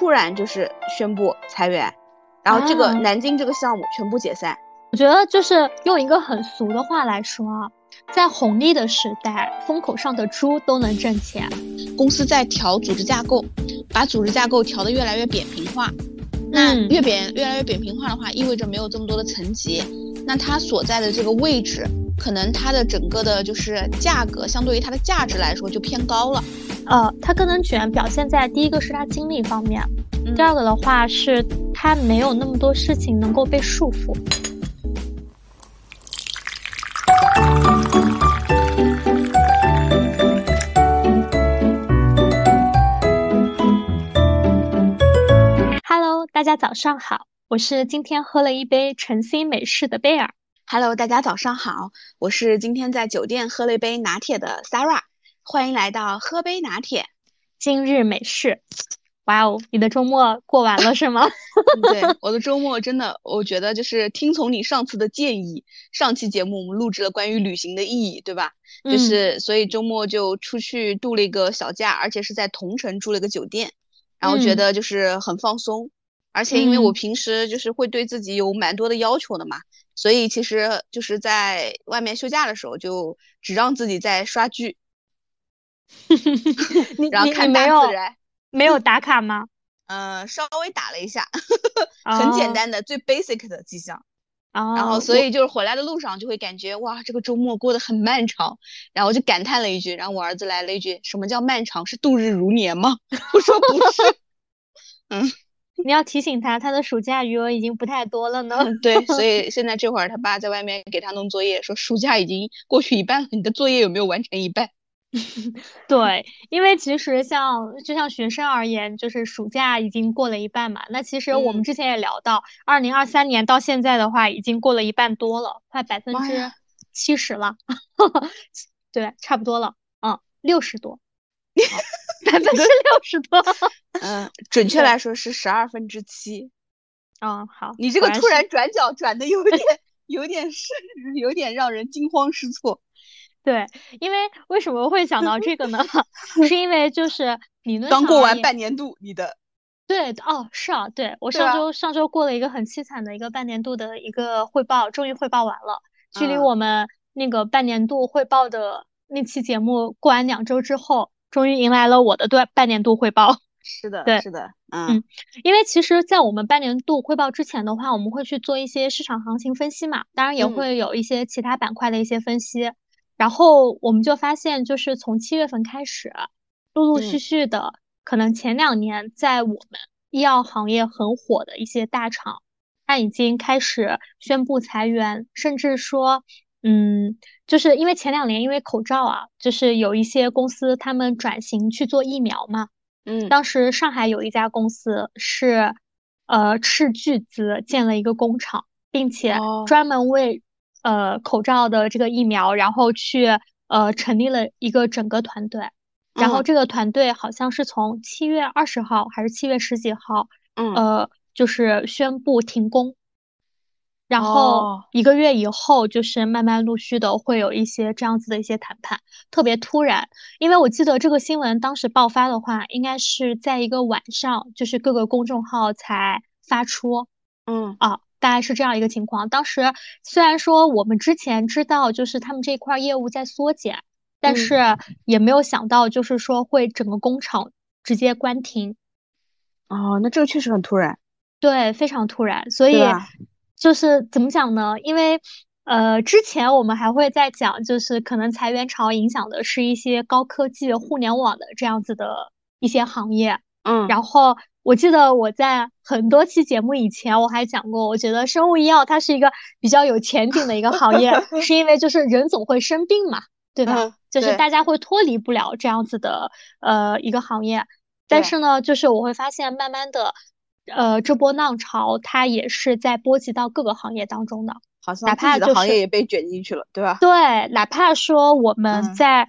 突然就是宣布裁员，然后这个啊南京这个项目全部解散。我觉得就是用一个很俗的话来说啊，在红利的时代，风口上的猪都能挣钱。公司在调组织架构，把组织架构调得越来越扁平化。那嗯越扁越来越扁平化的话，意味着没有这么多的层级，那它所在的这个位置，可能它的整个的就是价格相对于它的价值来说就偏高了。呃，它更能卷表现在第一个是它精力方面，嗯第二个的话是它没有那么多事情能够被束缚。Hello，大家早上好，我是今天喝了一杯晨曦美式的贝尔。Hello，大家早上好，我是今天在酒店喝了一杯拿铁的 Sarah，欢迎来到喝杯拿铁。今日美式，哇哦，你的周末过完了是吗？嗯对，我的周末真的，我觉得就是听从你上次的建议，上期节目我们录制了关于旅行的意义，对吧？就嗯是所以周末就出去度了一个小假，而且是在同城住了一个酒店，然后觉嗯得就是很放松，而且因为我嗯平时就是会对自己有蛮多的要求的嘛，所以其实就是在外面休假的时候就只让自己在刷剧，你然后看大自然，没有打卡吗？嗯、稍微打了一下，很简哦单的最 basic 的迹象。哦，然后，所以就是回来的路上就会感觉哇，这个周末过得很漫长，然后就感叹了一句，然后我儿子来了一句：“什么叫漫长？是度日如年吗？” 我说不是，嗯你要提醒他，他的暑假余额已经不太多了呢。嗯，对，所 以现在这会儿他爸在外面给他弄作业，说暑假已经过去一半了，你的作业有没有完成一半？对，因为其实像就像学生而言，就是暑假已经过了一半嘛。那其实我们嗯之前也聊到，二零二三年到现在的话，已经过了一半多了，快百分之七十了。对，差不多了，嗯，六十多，百分之六十多。嗯，准确来说是十二分之七。嗯，好，你这个突然转角转的有点有点是有点让人惊慌失措。对，因为为什么会想到这个呢？是因为就是理论刚过完半年度，你的对，哦，是啊，对，我上周上周过了一个很凄惨的一个半年度的一个汇报，终于汇报完了。距离嗯我们那个半年度汇报的那期节目过完两周之后，终于迎来了我的对半年度汇报。是的，对是的，嗯因为其实，在我们半年度汇报之前的话，我们会去做一些市场行情分析嘛，当然也嗯会有一些其他板块的一些分析。然后我们就发现，就是从七月份开始，陆陆续嗯续的，可能前两年在我们医药行业很火的一些大厂，它已经开始宣布裁员，甚至说，嗯，就是因为前两年因为口罩啊，就是有一些公司他们转型去做疫苗嘛。嗯当时上海有一家公司是，呃，斥巨资建了一个工厂，并且哦专门为呃口罩的这个疫苗，然后去呃成立了一个整个团队。然后嗯这个团队好像是从七月二十号还是七月十几号，嗯呃，就是宣布停工。然后哦一个月以后，就是慢慢陆续的会有一些这样子的一些谈判，特别突然。因为我记得这个新闻当时爆发的话，应该是在一个晚上，就是各个公众号才发出嗯啊，大概是这样一个情况。当时虽然说我们之前知道，就是他们这块儿业务在缩减，但嗯是也没有想到，就是说会整个工厂直接关停。哦，那这个确实很突然，对，非常突然，所以就是怎么讲呢？因为呃，之前我们还会在讲，就是可能裁员潮影响的是一些高科技、互联网的这样子的一些行业。嗯，然后我记得我在很多期节目以前我还讲过，我觉得生物医药它是一个比较有前景的一个行业，是因为就是人总会生病嘛，对吧？嗯对就是大家会脱离不了这样子的呃一个行业。但是呢，就是我会发现慢慢的，呃，这波浪潮它也是在波及到各个行业当中的。好像哪自己的怕就是行业也被卷进去了，对吧？对，哪怕说我们嗯在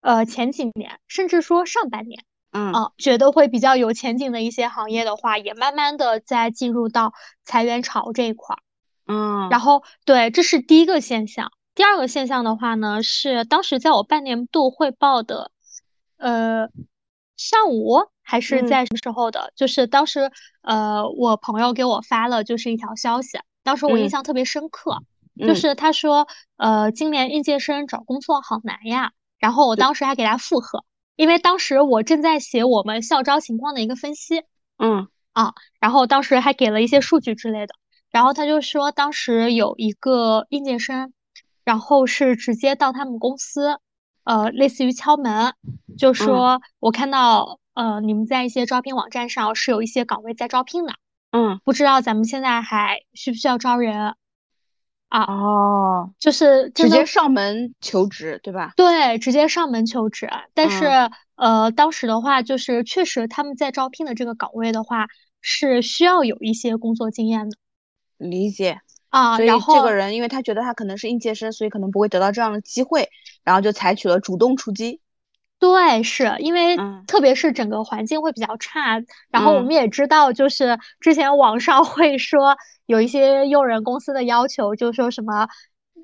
呃前几年，甚至说上半年。嗯啊，觉得会比较有前景的一些行业的话，也慢慢的在进入到裁员潮这一块儿。嗯，然后，对，这是第一个现象。第二个现象的话呢，是当时在我半年度汇报的，呃，上午还是在什么时候的？就是当时呃，我朋友给我发了就是一条消息，当时我印象特别深刻，就是他说呃，今年应届生找工作好难呀。然后我当时还给他附和，因为当时我正在写我们校招情况的一个分析，嗯啊，然后当时还给了一些数据之类的。然后他就说，当时有一个应届生，然后是直接到他们公司，呃，类似于敲门，就说我看到呃你们在一些招聘网站上是有一些岗位在招聘的，嗯，不知道咱们现在还需不需要招人？啊哦，就是直接上门求职，对吧？对，直接上门求职。但是呃，当时的话，就是确实他们在招聘的这个岗位的话，是需要有一些工作经验的。理解啊，然后这个人，因为他觉得他可能是应届生，所以可能不会得到这样的机会，然后就采取了主动出击。对，是因为特别是整个环境会比较差，然后我们也知道，就是之前网上会说有一些用人公司的要求，就说什么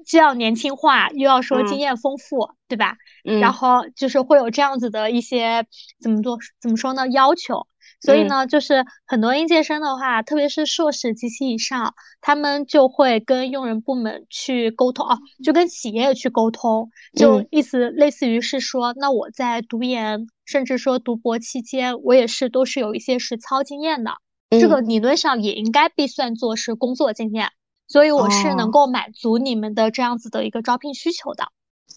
既要年轻化，又要说经验丰富，对吧？嗯，然后就是会有这样子的一些怎么做怎么说呢要求。所以呢，就是很多应届生的话，特别是硕士及其以上，他们就会跟用人部门去沟通啊，就跟企业去沟通，就意思类似于是说，那我在读研甚至说读博期间，我也是都是有一些实操经验的，这个理论上也应该被算作是工作经验，所以我是能够满足你们的这样子的一个招聘需求的。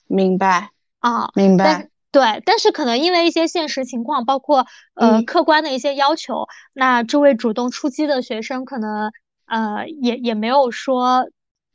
明白啊，明白。对，但是可能因为一些现实情况，包括呃客观的一些要求，那这位主动出击的学生可能呃也也没有说，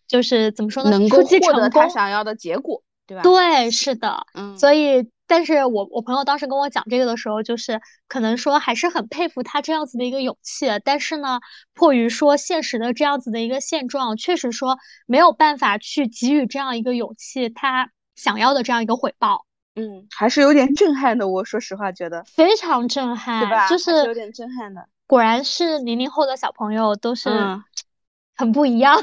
就是怎么说呢，能够获得他想要的结果，对吧？对，是的，嗯，所以，但是我我朋友当时跟我讲这个的时候，就是可能说还是很佩服他这样子的一个勇气，但是呢，迫于说现实的这样子的一个现状，确实说没有办法去给予这样一个勇气他想要的这样一个回报。嗯，还是有点震撼的。我说实话，觉得非常震撼，对吧？就是有点震撼的。果然是零零后的小朋友都是 很不一样。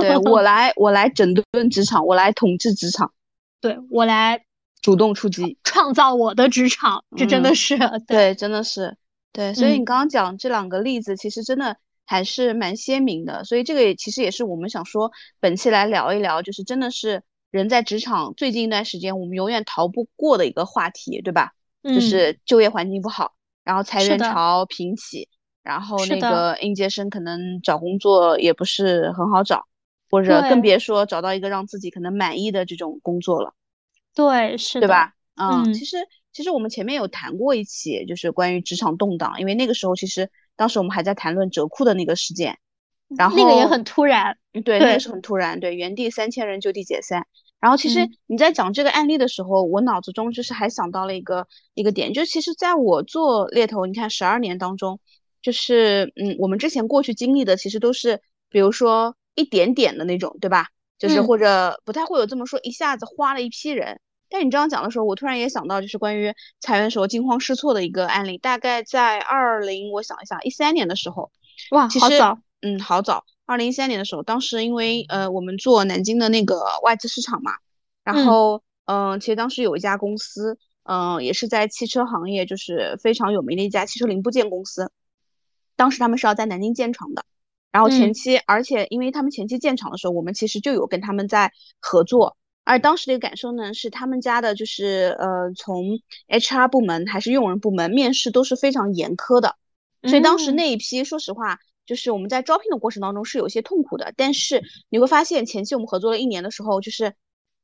对我 来，我来整顿职场，我来统治职场。对我来主动出击，创造我的职场。这真的是 对，真的是对。所以你刚刚讲这两个例子，其实真的还是蛮鲜明的。所以这个也其实也是我们想说，本期来聊一聊，就是真的是。人在职场最近一段时间，我们永远逃不过的一个话题，对吧？就是就业环境不好，然后裁员潮频起，然后那个应届生可能找工作也不是很好找，或者更别说找到一个让自己可能满意的这种工作了。对，是的，对吧？嗯，其实其实我们前面有谈过一期，就是关于职场动荡，因为那个时候其实当时我们还在谈论折库的那个事件。然后那个也很突然，对，那个是很突然，对，原地三千人就地解散。然后其实你在讲这个案例的时候，我脑子中就是还想到了一个一个点，就其实在我做猎头，你看十二年当中，就是嗯，我们之前过去经历的其实都是，比如说一点点的那种，对吧？就是或者不太会有这么说一下子花了一批人。但你这样讲的时候，我突然也想到，就是关于裁员时候惊慌失措的一个案例，大概在二零，我想一下，一三年的时候，哇，好早。嗯，好早，二零一三年的时候，当时因为呃，我们做南京的那个外资市场嘛，然后嗯，其实当时有一家公司，嗯，也是在汽车行业就是非常有名的一家汽车零部件公司，当时他们是要在南京建厂的，然后前期，而且因为他们前期建厂的时候，我们其实就有跟他们在合作，而当时的一个感受呢，是他们家的就是呃，从 HR 部门还是用人部门面试都是非常严苛的，所以当时那一批，说实话。就是我们在招聘的过程当中是有些痛苦的，但是你会发现前期我们合作了一年的时候，就是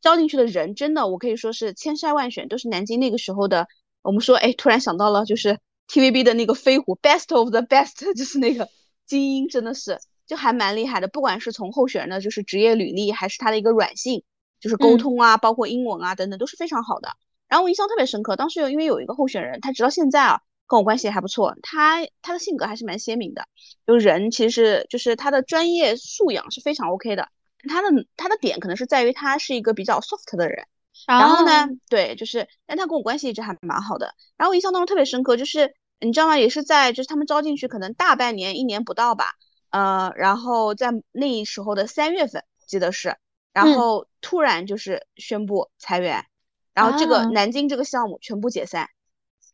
招进去的人真的我可以说是千筛万选，都是南京那个时候的。我们说，哎，突然想到了，就是 TVB 的那个飞虎，best of the best，就是那个精英，真的是就还蛮厉害的。不管是从候选人的就是职业履历，还是他的一个软性，就是沟通啊，包括英文啊等等，都是非常好的。然后我印象特别深刻，当时有因为有一个候选人，他直到现在啊。跟我关系还不错，他他的性格还是蛮鲜明的，就人其实就是他的专业素养是非常 OK 的，他的他的点可能是在于他是一个比较 soft 的人，然后呢，对，就是但他跟我关系一直还蛮好的，然后我印象当中特别深刻，就是你知道吗？也是在就是他们招进去可能大半年一年不到吧，呃，然后在那时候的三月份记得是，然后突然就是宣布裁员，然后这个南京这个项目全部解散。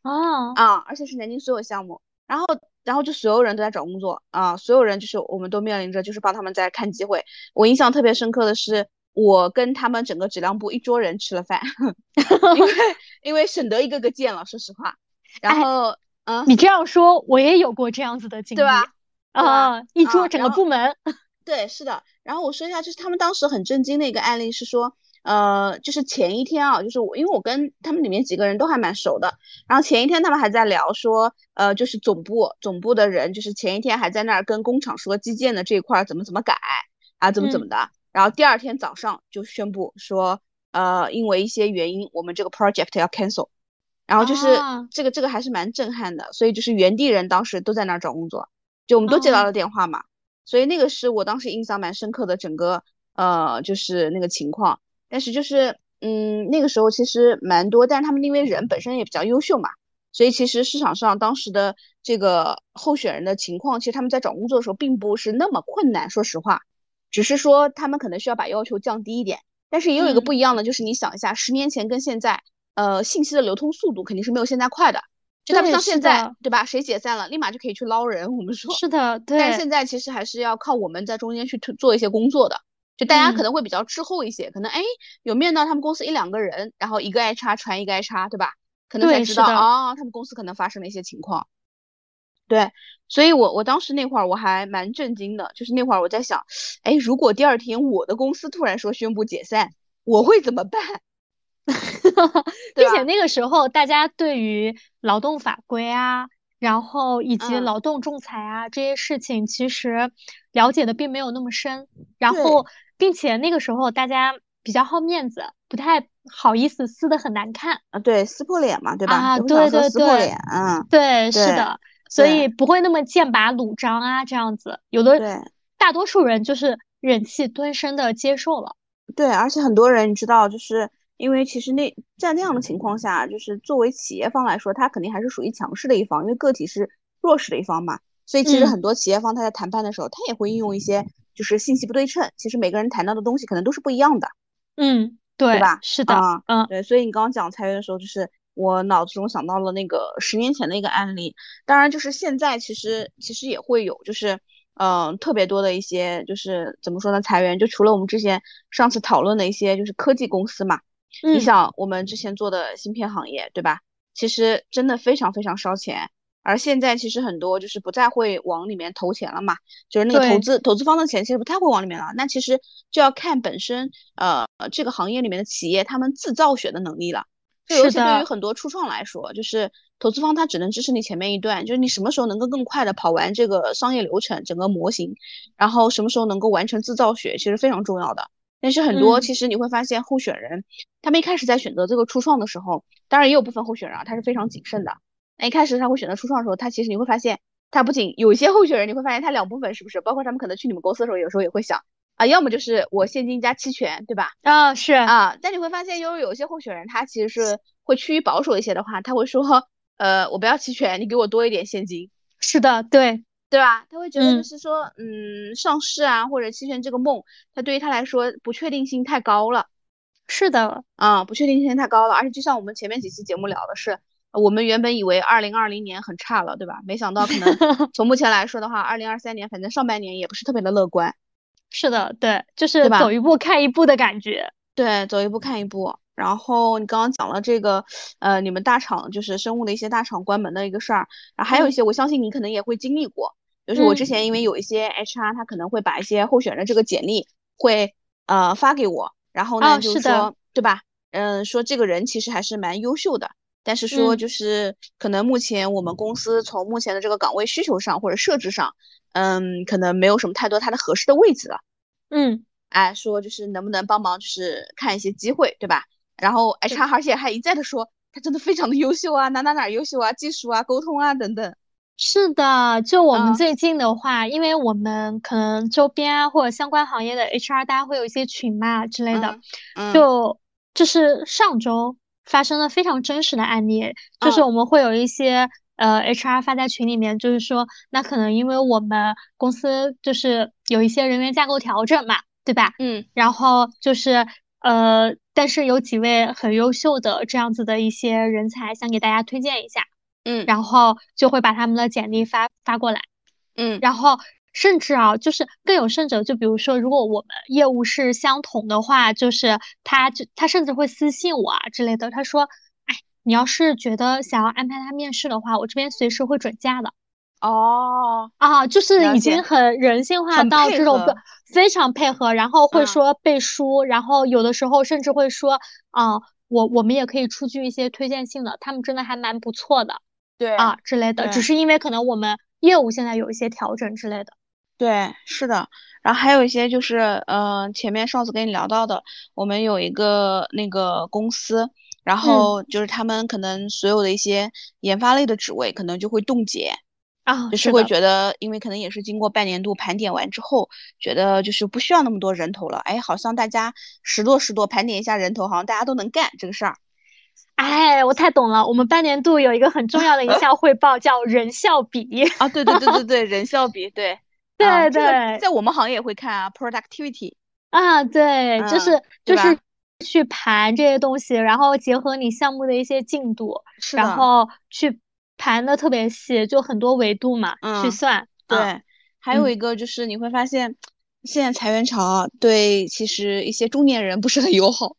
哦，啊，而且是南京所有项目，然后然后就所有人都在找工作啊，所有人就是我们都面临着就是帮他们在看机会。我印象特别深刻的是，我跟他们整个质量部一桌人吃了饭，因为 因为省得一个个见了，说实话。然后嗯，你这样说，我也有过这样子的经历，对吧？啊，一桌整个部门。对，是的。然后我说一下，就是他们当时很震惊的一个案例是说，呃，就是前一天啊，就是我因为我跟他们里面几个人都还蛮熟的，然后前一天他们还在聊说，呃，就是总部总部的人，就是前一天还在那儿跟工厂说基建的这一块怎么怎么改啊，怎么怎么的，然后第二天早上就宣布说，呃，因为一些原因，我们这个 project 要 cancel，然后就是这个这个还是蛮震撼的，所以就是原地人当时都在那儿找工作，就我们都接到了电话嘛。所以那个是我当时印象蛮深刻的，整个呃就是那个情况。但是就是嗯那个时候其实蛮多，但是他们因为人本身也比较优秀嘛，所以其实市场上当时的这个候选人的情况，其实他们在找工作的时候并不是那么困难，说实话，只是说他们可能需要把要求降低一点。但是也有一个不一样的，就是你想一下，十年前跟现在，呃信息的流通速度肯定是没有现在快的。就他不像现在，对吧？谁解散了，立马就可以去捞人。我们说是的，对。但是现在其实还是要靠我们在中间去做一些工作的。就大家可能会比较滞后一些，可能哎有面到他们公司一两个人，然后一个 HR 传一个 HR，对吧？可能才知道啊，他们公司可能发生了一些情况。对，所以我我当时那会儿我还蛮震惊的，就是那会儿我在想，哎，如果第二天我的公司突然说宣布解散，我会怎么办？并且那个时候，大家对于劳动法规啊，然后以及劳动仲裁啊这些事情，其实了解的并没有那么深。然后，并且那个时候大家比较好面子，不太好意思撕的很难看啊。对，撕破脸嘛，对吧？啊，对对对，嗯，对，是的，所以不会那么剑拔弩张啊，这样子。有的大多数人就是忍气吞声的接受了。对，而且很多人你知道，就是。因为其实那在那样的情况下，就是作为企业方来说，他肯定还是属于强势的一方，因为个体是弱势的一方嘛。所以其实很多企业方他在谈判的时候，他也会应用一些就是信息不对称。其实每个人谈到的东西可能都是不一样的。嗯，对，对吧？是的，嗯，对。所以你刚刚讲裁员的时候，就是我脑子中想到了那个十年前的一个案例。当然，就是现在其实其实也会有，就是嗯特别多的一些就是怎么说呢裁员，就除了我们之前上次讨论的一些就是科技公司嘛。你想我们之前做的芯片行业，对吧？其实真的非常非常烧钱，而现在其实很多就是不再会往里面投钱了嘛，就是那个投资投资方的钱其实不太会往里面了。那其实就要看本身呃这个行业里面的企业他们自造血的能力了。就尤其对于很多初创来说，就是投资方他只能支持你前面一段，就是你什么时候能够更快的跑完这个商业流程整个模型，然后什么时候能够完成自造血，其实非常重要的。但是很多其实你会发现，候选人他们一开始在选择这个初创的时候，当然也有部分候选人啊，他是非常谨慎的。那一开始他会选择初创的时候，他其实你会发现，他不仅有一些候选人，你会发现他两部分是不是？包括他们可能去你们公司的时候，有时候也会想啊，要么就是我现金加期权，对吧？啊，是啊。但你会发现，有有些候选人他其实是会趋于保守一些的话，他会说，呃，我不要期权，你给我多一点现金。是的，对。对吧？他会觉得就是说，嗯，上市啊或者期权这个梦，他对于他来说不确定性太高了。是的，啊，不确定性太高了。而且就像我们前面几期节目聊的是，我们原本以为二零二零年很差了，对吧？没想到可能 从目前来说的话，二零二三年反正上半年也不是特别的乐观。是的，对，就是走一步看一步的感觉。对，走一步看一步。然后你刚刚讲了这个，呃，你们大厂就是生物的一些大厂关门的一个事儿，然后还有一些，我相信你可能也会经历过。就是我之前因为有一些 HR，他可能会把一些候选人这个简历会呃发给我，然后呢就是说对吧？嗯，说这个人其实还是蛮优秀的，但是说就是可能目前我们公司从目前的这个岗位需求上或者设置上，嗯，可能没有什么太多他的合适的位置了。嗯，哎，说就是能不能帮忙就是看一些机会，对吧？然后 HR 而且还一再的说他真的非常的优秀啊，哪哪哪优秀啊，技术啊，沟通啊等等。是的，就我们最近的话，因为我们可能周边啊或者相关行业的 HR，大家会有一些群嘛之类的，就就是上周发生了非常真实的案例，就是我们会有一些呃 HR 发在群里面，就是说那可能因为我们公司就是有一些人员架构调整嘛，对吧？嗯，然后就是呃，但是有几位很优秀的这样子的一些人才，想给大家推荐一下。嗯，然后就会把他们的简历发发过来，嗯，然后甚至啊，就是更有甚者，就比如说，如果我们业务是相同的话，就是他就他甚至会私信我啊之类的，他说，哎，你要是觉得想要安排他面试的话，我这边随时会准假的。哦，啊，就是已经很人性化到这种非常配合，然后会嗯说背书，然后有的时候甚至会说，啊，我我们也可以出具一些推荐信的，他们真的还蛮不错的对啊之类的，只是因为可能我们业务现在有一些调整之类的。对，是的，然后还有一些就是，呃，前面上次跟你聊到的，我们有一个那个公司，然后就是他们可能所有的一些研发类的职位可能就会冻结，啊，就是会的，觉得，因为可能也是经过半年度盘点完之后，觉得就是不需要那么多人头了，哎，好像大家拾掇拾掇盘点一下人头，好像大家都能干这个事儿。哎，我太懂了。我们半年度有一个很重要的一项 汇报，叫人效比。啊，对对对对对，人效比，对，对啊，这个对在我们行业也会看啊，productivity，啊，对，就嗯是就是去盘这些东西，然后结合你项目的一些进度，然，后去盘的特别细，就很多维度嘛，去嗯。算。啊，对，还有嗯一个就是你会发现，现在裁员潮啊对其实一些中年人不是很友好，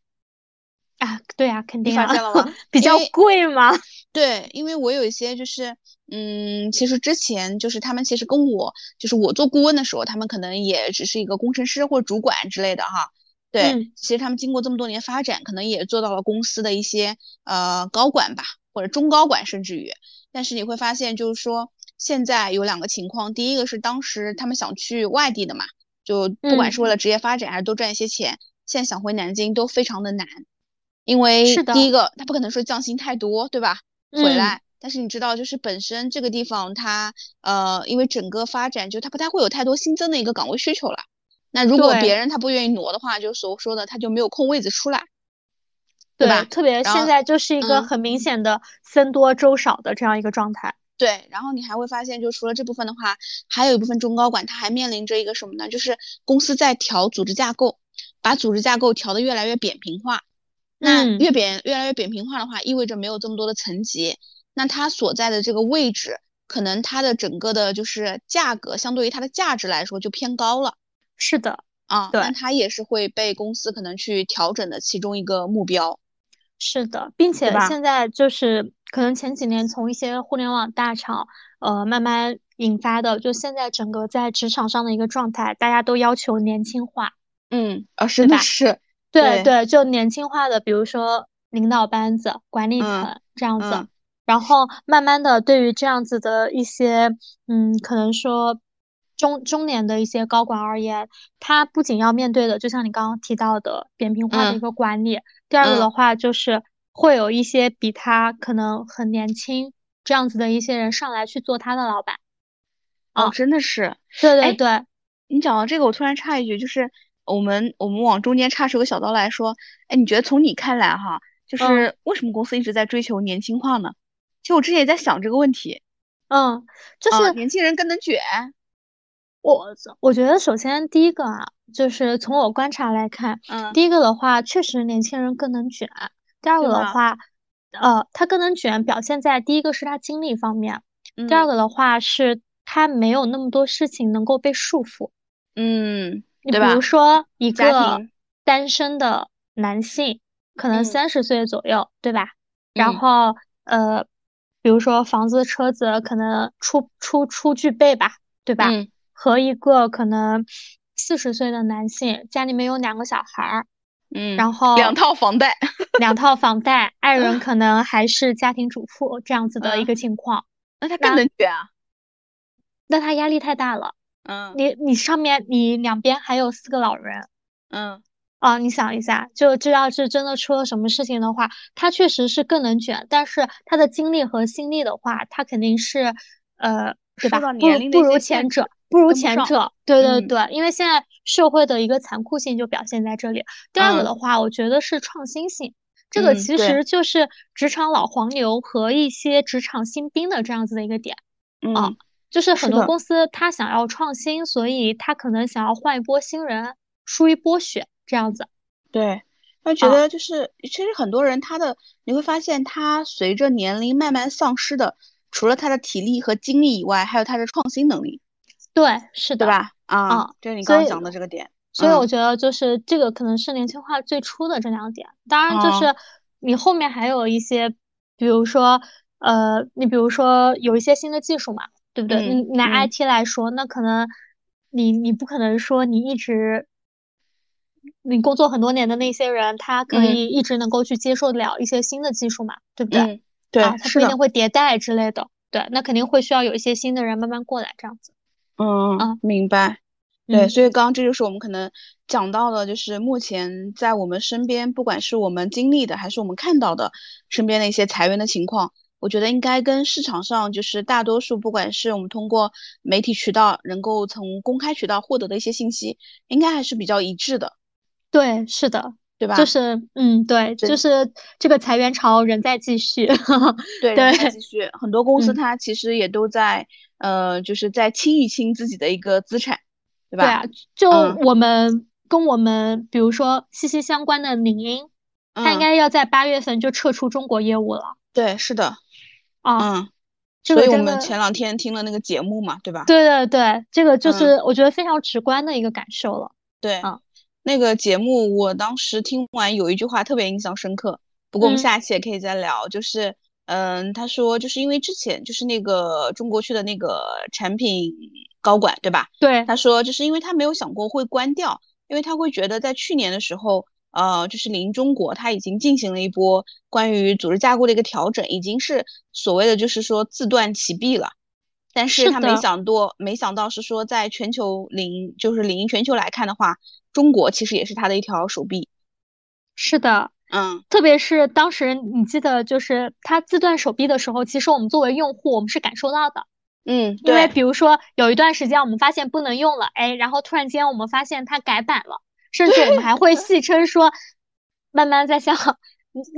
啊，对啊，肯定啊，现了吗？比较贵嘛。对，因为我有一些就是，嗯，其实之前就是他们其实跟我，就是我做顾问的时候，他们可能也只是一个工程师或者主管之类的哈。对，嗯其实他们经过这么多年发展，可能也做到了公司的一些呃高管吧，或者中高管，甚至于。但是你会发现，就是说现在有两个情况，第一个是当时他们想去外地的嘛，就不管是为了职业发展还是多赚一些钱，现在想回南京都非常的难，因为是的第一个他不可能说降薪太多，对吧？回嗯来，但是你知道，就是本身这个地方它呃，因为整个发展就它不太会有太多新增的一个岗位需求了。那如果别人他不愿意挪的话，就所说的他就没有空位子出来，对吧？特别现在就是一个嗯很明显的僧多粥少的这样一个状态。对，然后你还会发现，就除了这部分的话，还有一部分中高管他还面临着一个什么呢？就是公司在调组织架构，把组织架构调得越来越扁平化。那嗯越扁越来越扁平化的话，意味着没有这么多的层级，那它所在的这个位置，可能它的整个的就是价格，相对于它的价值来说就偏高了是的，啊。对那它也是会被公司可能去调整的其中一个目标。是的，并且吧现在就是可能前几年从一些互联网大厂，呃，慢慢引发的，就现在整个在职场上的一个状态，大家都要求年轻化。嗯，啊，真的是，对对。对，就年轻化的，比如说领导班子、管理嗯层这样子，嗯。然后慢慢的对于这样子的一些，嗯，可能说中中年的一些高管而言，他不仅要面对的，就像你刚刚提到的扁平化的一嗯个管理，第二个的嗯。话就是会有一些比他可能很年轻这样子的一些人上来去做他的老板。哦，啊真的是。哎对对对，你讲到这个，我突然插一句，就是我们我们往中间插出个小刀来说，哎，你觉得从你看来哈，就嗯是为什么公司一直在追求年轻化呢？其实我之前也在想这个问题，嗯，就啊，是年轻人更能卷，我我觉得首先第一个啊，就是从我观察来看，嗯第一个的话，确实年轻人更能卷；第二个的话，呃，他更能卷，表现在第一个是他精力方面，第二嗯个的话是他没有那么多事情能够被束缚。嗯，你比如？说一个，单身的男性，可能嗯三十岁左右，对吧？然嗯后呃，比如说房子、车子可能初初初具备吧，对吧？嗯和一个可能四十岁的男性，家里面有两个小孩儿，嗯，然后 两套房贷，两套房贷，爱人 可能还是家庭主妇这样子的一嗯个情况，那他更那能卷啊，那他压力太大了。嗯。你你上面你两边还有四个老人。嗯。啊，你想一下，就这要是真的出了什么事情的话，他确实是更能卷，但是他的精力和心力的话，他肯定是呃，对吧？不不如前者，不如前者，对对嗯。对，因为现在社会的一个残酷性就表现在这里。第二个嗯。的话，我觉得是创新性，这个其实。就是职场老黄牛和一些职场新兵的这样子的一个点。啊嗯就是很多公司他想要创新，所以他可能想要换一波新人，输一波血这样子。对，我觉啊得就是，其实很多人他的你会发现，他随着年龄慢慢丧失的除了他的体力和精力以外，还有他的创新能力。对，是的，对吧？啊，这是你刚刚讲的这个点。所以我觉得就是这个可能是年轻化最初的这两点。当然，就是你后面还有一些，比如说，呃，你比如说有一些新的技术嘛，对不对？你拿 IT 来说，那可能你你不可能说你一直。你工作很多年的那些人，他可以一直能够去接受得了一些新的技术嘛，对不对？对，他不一定会迭代之类的。对，那肯定会需要有一些新的人慢慢过来这样子。嗯嗯，明白。对，所以刚刚这就是我们可能讲到的，就是目前在我们身边，不管是我们经历的，还是我们看到的身边的一些裁员的情况，我觉得应该跟市场上就是大多数，不管是我们通过媒体渠道能够从公开渠道获得的一些信息，应该还是比较一致的。对，是的，对吧？就是，嗯，对，就是这个裁员潮仍在继续，对，仍在继续。很多公司它其实也都在，呃，就是在清一清自己的一个资产，对吧？对啊，就我们跟我们比如说息息相关的领英，它应该要在八月份就撤出中国业务了。对，是的，啊，嗯，所以我们前两天听了那个节目嘛，对吧？对对对，这个就是我觉得非常直观的一个感受了。对，啊。那个节目，我当时听完有一句话特别印象深刻。不过我们下期也可以再聊。就是，嗯，他说，就是因为之前就是那个中国区的那个产品高管，对吧？对。他说，就是因为他没有想过会关掉，因为他会觉得在去年的时候，呃，就是临中国它已经进行了一波关于组织架构的一个调整，已经是所谓的就是说自断其臂了。但是他没想到，没想到是说在全球领，就是领英全球来看的话。中国其实也是他的一条手臂，是的，嗯，特别是当时你记得，就是他自断手臂的时候，其实我们作为用户，我们是感受到的，嗯，因为比如说有一段时间我们发现不能用了，哎，然后突然间我们发现它改版了，甚至我们还会戏称说，慢慢在向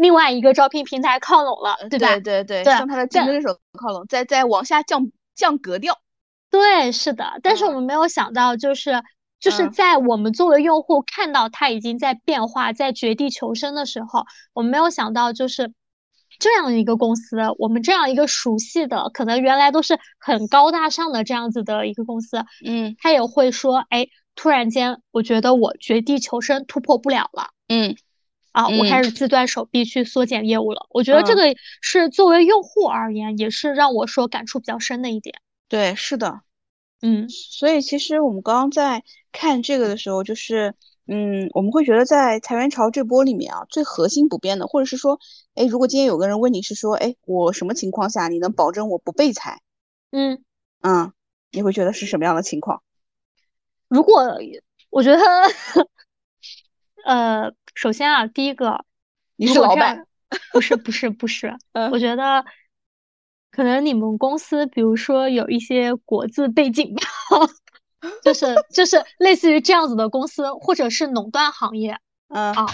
另外一个招聘平台靠拢了，对吧？对对对，向他的竞争对手靠拢，再再往下降降格调，对，是的，但是我们没有想到就是。就是在我们作为用户看到它已经在变化、在绝地求生的时候，我们没有想到，就是这样一个公司，我们这样一个熟悉的，可能原来都是很高大上的这样子的一个公司，嗯，他也会说，哎，突然间，我觉得我绝地求生突破不了了，嗯，啊，我开始自断手臂去缩减业务了。我觉得这个是作为用户而言，也是让我说感触比较深的一点。对，是的。嗯，所以其实我们刚刚在看这个的时候，就是，嗯，我们会觉得在裁员潮这波里面啊，最核心不变的，或者是说，哎，如果今天有个人问你是说，哎，我什么情况下你能保证我不被裁？嗯嗯，你会觉得是什么样的情况？如果我觉得，呃，首先啊，第一个，你是老板？不是不是不是，我觉得。可能你们公司，比如说有一些国字背景吧，就是就是类似于这样子的公司，或者是垄断行业，嗯啊，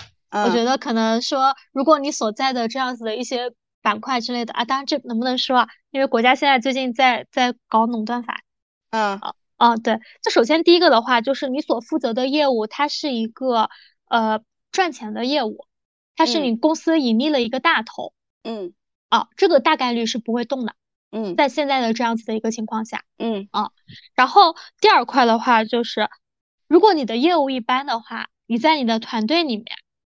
我觉得可能说，如果你所在的这样子的一些板块之类的啊，当然这能不能说啊？因为国家现在最近在在搞垄断法，嗯啊啊，对，这首先第一个的话，就是你所负责的业务，它是一个呃赚钱的业务，它是你公司盈利的一个大头，嗯。啊，这个大概率是不会动的。嗯，在现在的这样子的一个情况下，嗯。啊，然后第二块的话就是，如果你的业务一般的话，你在你的团队里面，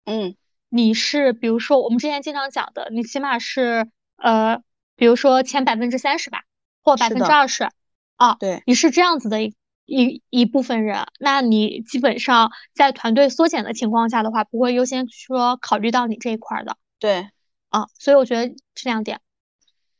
嗯，你是比如说我们之前经常讲的，你起码是呃，比如说前百分之三十吧，或百分之二十，啊，对，你是这样子的一一一部分人，那你基本上在团队缩减的情况下的话，不会优先说考虑到你这一块的。对。啊，所以我觉得这两点，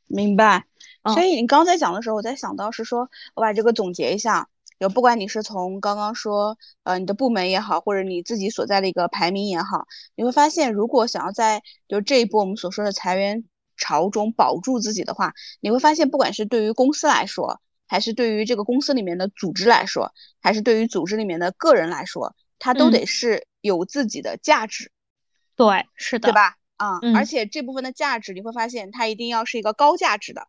明白。所以你刚才讲的时候，我在想到是说，我把这个总结一下，就不管你是从刚刚说，呃，你的部门也好，或者你自己所在的一个排名也好，你会发现，如果想要在就这一波我们所说的裁员潮中保住自己的话，你会发现，不管是对于公司来说，还是对于这个公司里面的组织来说，还是对于组织里面的个人来说，他都得是有自己的价值。对，是的，对吧？啊，而且这部分的价值，你会发现它一定要是一个高价值的，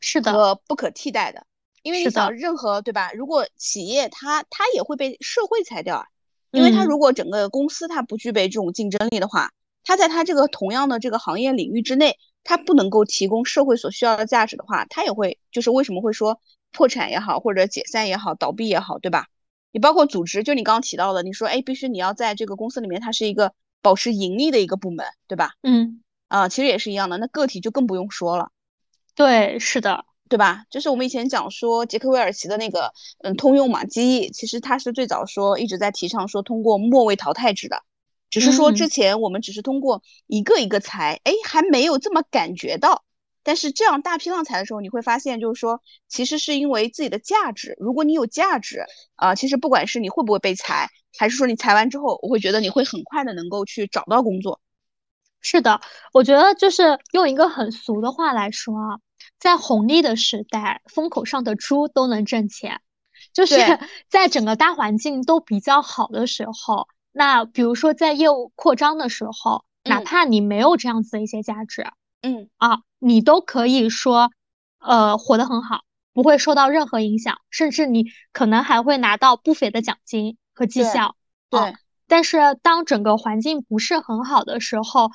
是的，和不可替代的。因为你想，任何对吧？如果企业它它也会被社会裁掉啊，因为它如果整个公司它不具备这种竞争力的话，它在它这个同样的这个行业领域之内，它不能够提供社会所需要的价值的话，它也会就是为什么会说破产也好，或者解散也好，倒闭也好，对吧？你包括组织，就你刚刚提到的，你说哎，必须你要在这个公司里面，它是一个保持盈利的一个部门，对吧？嗯，啊，其实也是一样的，那个体就更不用说了。对，是的，对吧？就是我们以前讲说杰克韦尔奇的那个嗯通用嘛机翼，其实他是最早说一直在提倡说通过末位淘汰制的。只是说之前我们只是通过一个一个裁，哎，还没有这么感觉到。但是这样大批量裁的时候，你会发现，就是说，其实是因为自己的价值。如果你有价值，啊，其实不管是你会不会被裁，还是说你裁完之后，我会觉得你会很快的能够去找到工作。是的，我觉得就是用一个很俗的话来说啊，在红利的时代，风口上的猪都能挣钱。就是 在整个大环境都比较好的时候。那比如说，在业务扩张的时候，哪怕你没有这样子的一些价值，嗯啊，你都可以说，呃，活得很好，不会受到任何影响，甚至你可能还会拿到不菲的奖金和绩效。对。但是当整个环境不是很好的时候，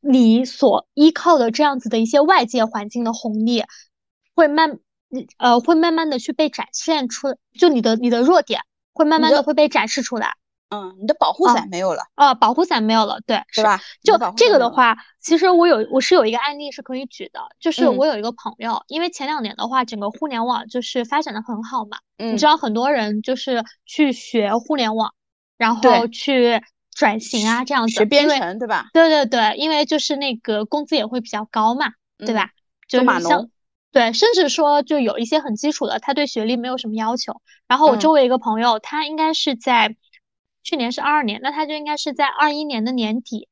你所依靠的这样子的一些外界环境的红利，会慢，呃，会慢慢的去被展现出，就你的你的弱点会慢慢的会被展示出来。嗯，你的保护伞没有了啊，保护伞没有了，对，是吧？就这个的话，其实我有，我是有一个案例是可以举的，就是我有一个朋友，因为前两年的话，整个互联网就是发展的很好嘛，你知道很多人就是去学互联网，然后去转型啊，这样子，学编程，对吧？对对对，因为就是那个工资也会比较高嘛，对吧？就码农，对，甚至说就有一些很基础的，他对学历没有什么要求。然后我周围一个朋友，他应该是在。去年是二二年，那他就应该是在二一年的年底，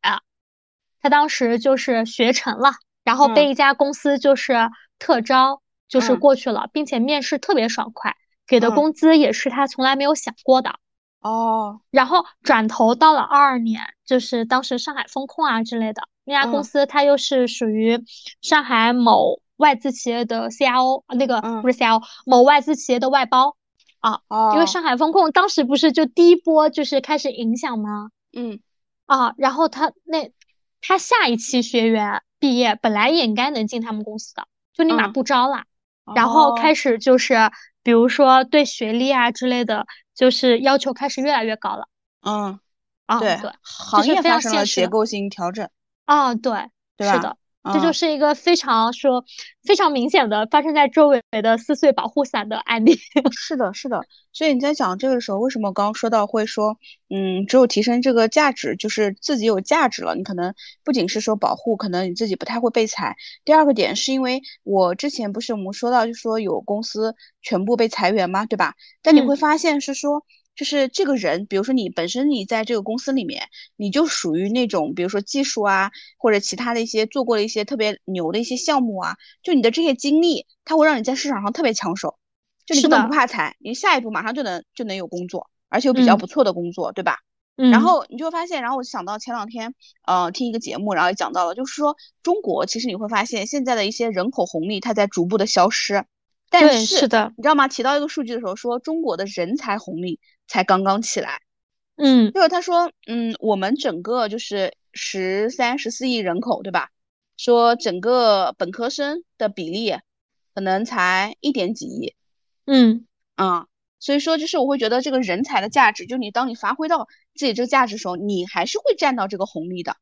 他当时就是学成了，然后被一家公司就是特招，就是过去了，并且面试特别爽快，给的工资也是他从来没有想过的。哦，然后转头到了二二年，就是当时上海风控啊之类的那家公司，它又是属于上海某外资企业的 CIO，那个不是 CIO，某外资企业的外包。啊，因为上海风控当时不是就第一波就是开始影响吗？嗯，啊，然后他那他下一期学员毕业本来也应该能进他们公司的，就立马不招了，然后开始就是比如说对学历啊之类的，就是要求开始越来越高了。嗯，啊对，行业发生了结构性调整。啊，对，是的。这就是一个非常说非常明显的发生在周围的撕碎保护伞的案例。是的，是的。所以你在讲这个的时候，为什么刚刚说到会说，嗯，只有提升这个价值，就是自己有价值了，你可能不仅是说保护，可能你自己不太会被裁。第二个点是因为我之前不是我们说到，就说有公司全部被裁员嘛？对吧？但你会发现是说。就是这个人，比如说你本身你在这个公司里面，你就属于那种，比如说技术啊，或者其他的一些做过的一些特别牛的一些项目啊，就你的这些经历，它会让你在市场上特别抢手，就你根本不怕裁，你下一步马上就能就能有工作，而且有比较不错的工作，对吧？嗯。然后你就会发现，然后我就想到前两天，呃，听一个节目，然后也讲到了，就是说中国其实你会发现现在的一些人口红利它在逐步的消失，但是是的，你知道吗？提到一个数据的时候，说中国的人才红利。才刚刚起来，嗯，就是他说，嗯，我们整个就是十三十四亿人口，对吧？说整个本科生的比例可能才一点几亿，嗯啊，所以说就是我会觉得这个人才的价值，就你当你发挥到自己这个价值的时候，你还是会占到这个红利的，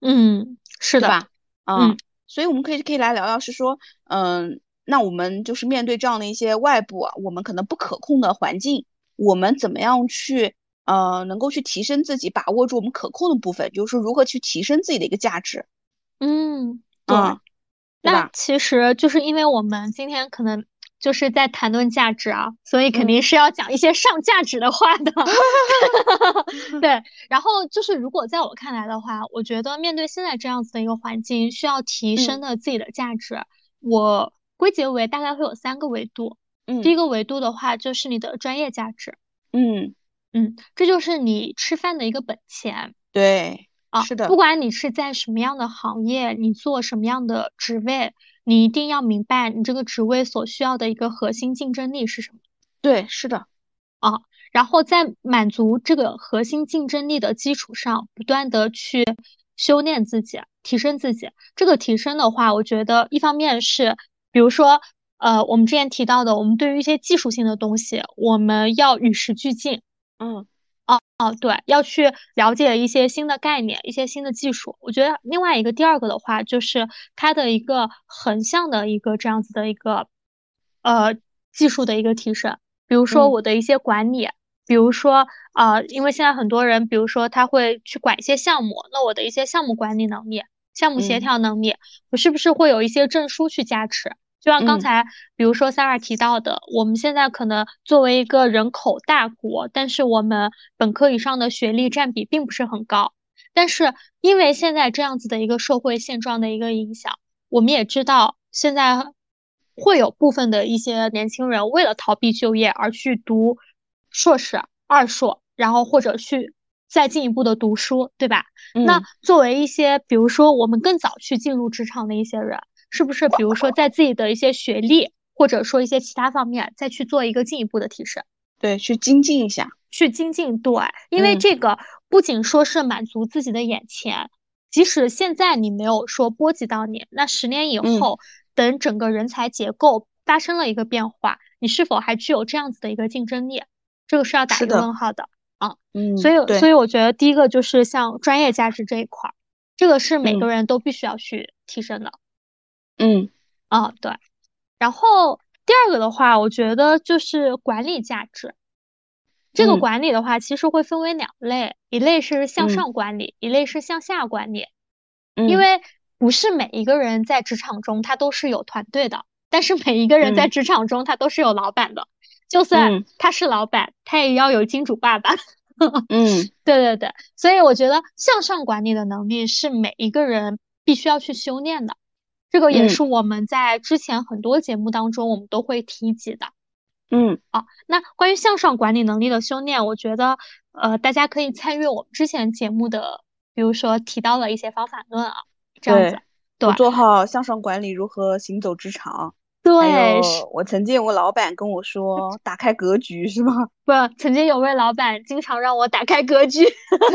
嗯，是的吧？嗯，所以我们可以可以来聊聊，是说，嗯，那我们就是面对这样的一些外部啊我们可能不可控的环境。我们怎么样去呃，能够去提升自己，把握住我们可控的部分，就是如何去提升自己的一个价值。嗯，对。那其实就是因为我们今天可能就是在谈论价值啊，所以肯定是要讲一些上价值的话的。对。然后就是如果在我看来的话，我觉得面对现在这样子的一个环境，需要提升的自己的价值，我归结为大概会有三个维度。第一个维度的话，就是你的专业价值。嗯嗯，这就是你吃饭的一个本钱。对，啊，是的。不管你是在什么样的行业，你做什么样的职位，你一定要明白你这个职位所需要的一个核心竞争力是什么。对，是的。啊，然后在满足这个核心竞争力的基础上，不断的去修炼自己，提升自己。这个提升的话，我觉得一方面是，比如说，呃，我们之前提到的，我们对于一些技术性的东西，我们要与时俱进。嗯，哦哦，对，要去了解一些新的概念，一些新的技术。我觉得另外一个第二个的话，就是它的一个横向的一个这样子的一个，呃，技术的一个提升。比如说我的一些管理，比如说呃，因为现在很多人，比如说他会去管一些项目，那我的一些项目管理能力、项目协调能力，我是不是会有一些证书去加持？就像刚才比如说 Sarah 提到的，我们现在可能作为一个人口大国，但是我们本科以上的学历占比并不是很高，但是因为现在这样子的一个社会现状的一个影响，我们也知道现在。会有部分的一些年轻人为了逃避就业而去读硕士、二硕，然后或者去再进一步的读书，对吧？那作为一些，比如说我们更早去进入职场的一些人，是不是比如说在自己的一些学历或者说一些其他方面再去做一个进一步的提升？对，去精进一下，去精进。对，因为这个不仅说是满足自己的眼前，即使现在你没有说波及到你，那十年以后。等整个人才结构发生了一个变化，你是否还具有这样子的一个竞争力？这个是要打一个问号的啊。嗯，所以所以我觉得第一个就是像专业价值这一块儿，这个是每个人都必须要去提升的。嗯，啊对。然后第二个的话，我觉得就是管理价值。这个管理的话，其实会分为两类，一类是向上管理，一类是向下管理。因为不是每一个人在职场中他都是有团队的，但是每一个人在职场中他都是有老板的。就算他是老板，他也要有金主爸爸。嗯，对对对，所以我觉得向上管理的能力是每一个人必须要去修炼的。这个也是我们在之前很多节目当中我们都会提及的。嗯，啊，那关于向上管理能力的修炼，我觉得呃大家可以参与我们之前节目的，比如说提到了一些方法论啊。这样子，对，做好向上管理，如何行走职场？对，我曾经有个老板跟我说，打开格局是吗？不，曾经有位老板经常让我打开格局。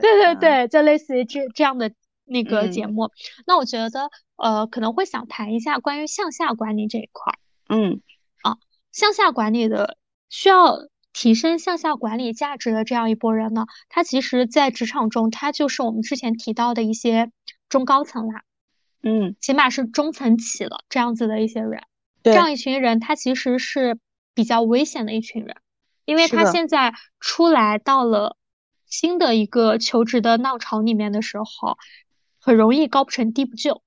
对对对，就类似于这这样的那个节目。那我觉得，呃，可能会想谈一下关于向下管理这一块儿。嗯，啊，向下管理的需要提升向下管理价值的这样一波人呢，他其实在职场中，他就是我们之前提到的一些。中高层啦，嗯，起码是中层起了这样子的一些人，这样一群人，他其实是比较危险的一群人，因为他现在出来到了新的一个求职的浪潮里面的时候，很容易高不成低不就。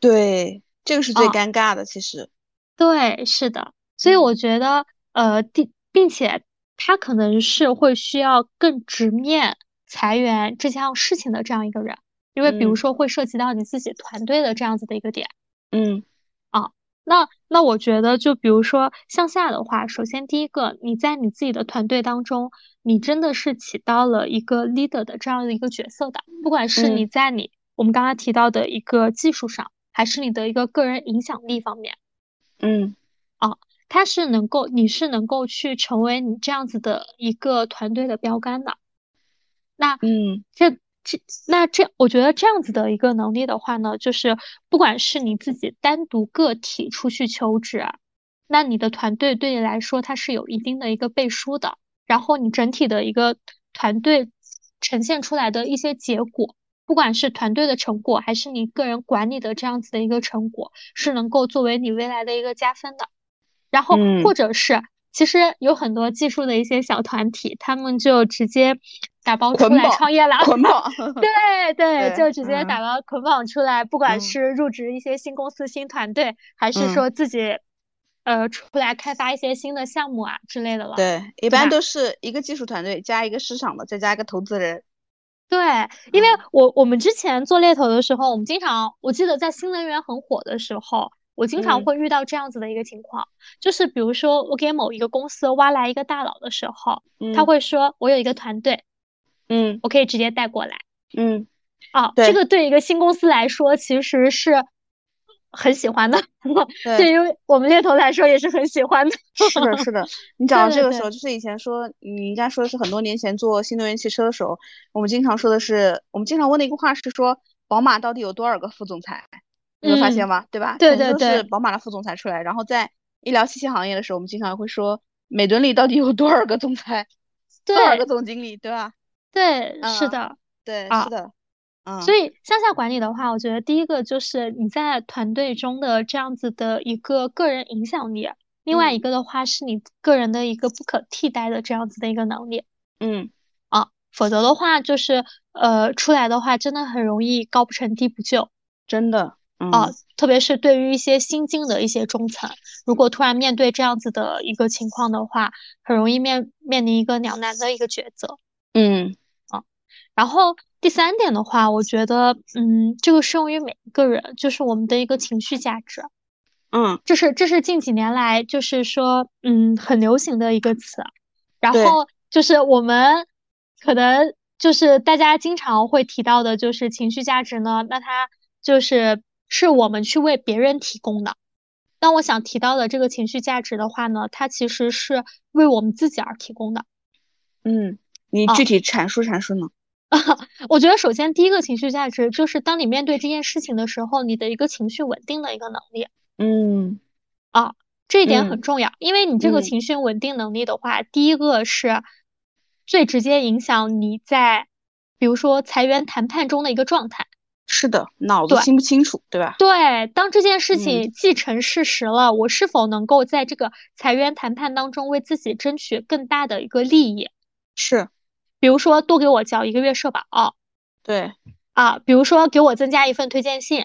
对，这个是最尴尬的，其实。对，是的，所以我觉得，呃，第并且他可能是会需要更直面裁员这项事情的这样一个人。因为比如说会涉及到你自己团队的这样子的一个点，嗯，啊，那那我觉得就比如说向下的话，首先第一个，你在你自己的团队当中，你真的是起到了一个 leader 的这样的一个角色的，不管是你在你我们刚刚提到的一个技术上，还是你的一个个人影响力方面，嗯，啊，它是能够，你是能够去成为你这样子的一个团队的标杆的，那嗯，这。这那这，我觉得这样子的一个能力的话呢，就是不管是你自己单独个体出去求职，那你的团队对你来说它是有一定的一个背书的，然后你整体的一个团队呈现出来的一些结果，不管是团队的成果，还是你个人管理的这样子的一个成果，是能够作为你未来的一个加分的，然后或者是。其实有很多技术的一些小团体，他们就直接打包出来创业了。捆绑，对 对，就直接打包捆绑出来，不管是入职一些新公司、新团队，还是说自己呃出来开发一些新的项目啊之类的了。对，一般都是一个技术团队加一个市场的，再加一个投资人。对，因为我我们之前做猎头的时候，我们经常，我记得在新能源很火的时候。我经常会遇到这样子的一个情况，就是比如说我给某一个公司挖来一个大佬的时候，他会说我有一个团队，嗯，我可以直接带过来，嗯，哦，这个对一个新公司来说其实是很喜欢的，对于我们猎头来说也是很喜欢的。是的，是的。你讲到这个时候，就是以前说你应该说的是很多年前做新能源汽车的时候，我们经常说的是，我们经常问的一个话是说，宝马到底有多少个副总裁？你有发现吗？对吧？对对对，是宝马的副总裁出来。然后在医疗器械行业的时候，我们经常会说，美敦里到底有多少个总裁？多少个总经理？对吧？对，是的，对，是的。所以向下管理的话，我觉得第一个就是你在团队中的这样子的一个个人影响力，另外一个的话是你个人的一个不可替代的这样子的一个能力。嗯，啊，否则的话就是呃出来的话真的很容易高不成低不就，真的。啊，特别是对于一些新进的一些中层，如果突然面对这样子的一个情况的话，很容易面面临一个两难的一个抉择。嗯，啊，然后。第三点的话，我觉得，嗯，这个适用于每一个人，就是我们的一个情绪价值。嗯，这是这是近几年来就是说，嗯，很流行的一个词。然后就是我们可能就是大家经常会提到的，就是情绪价值呢，那它就是是我们去为别人提供的。那我想提到的这个情绪价值的话呢，它其实是为我们自己而提供的。嗯，你具体阐述阐述呢？我觉得首先第一个情绪价值就是当你面对这件事情的时候，你的一个情绪稳定的一个能力。嗯，啊，这一点很重要，因为你这个情绪稳定能力的话，第一个是最直接影响你在比如说裁员谈判中的一个状态。是的，脑子清不清楚，对吧？对，当这件事情既成事实了，我是否能够在这个裁员谈判当中为自己争取更大的一个利益？是。比如说多给我交一个月社保，对，啊，比如说给我增加一份推荐信，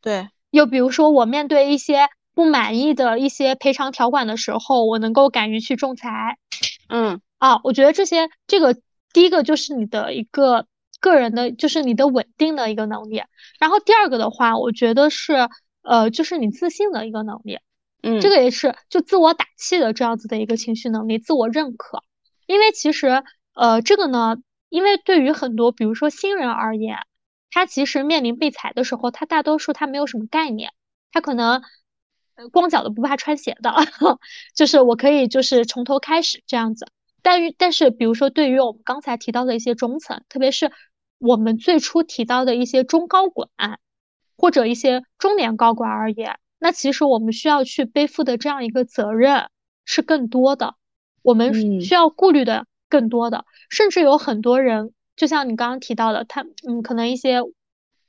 对，又比如说我面对一些不满意的一些赔偿条款的时候，我能够敢于去仲裁，嗯，啊，我觉得这些这个第一个就是你的一个个人的，就是你的稳定的一个能力，然后第二个的话，我觉得是呃，就是你自信的一个能力，嗯，这个也是就自我打气的这样子的一个情绪能力，自我认可，因为其实。呃，这个呢，因为对于很多，比如说新人而言，他其实面临被裁的时候，他大多数他没有什么概念，他可能光脚的不怕穿鞋的，就是我可以就是从头开始这样子。但于但是，比如说对于我们刚才提到的一些中层，特别是我们最初提到的一些中高管或者一些中年高管而言，那其实我们需要去背负的这样一个责任是更多的，我们需要顾虑的。更多的，甚至有很多人，就像你刚刚提到的，他嗯，可能一些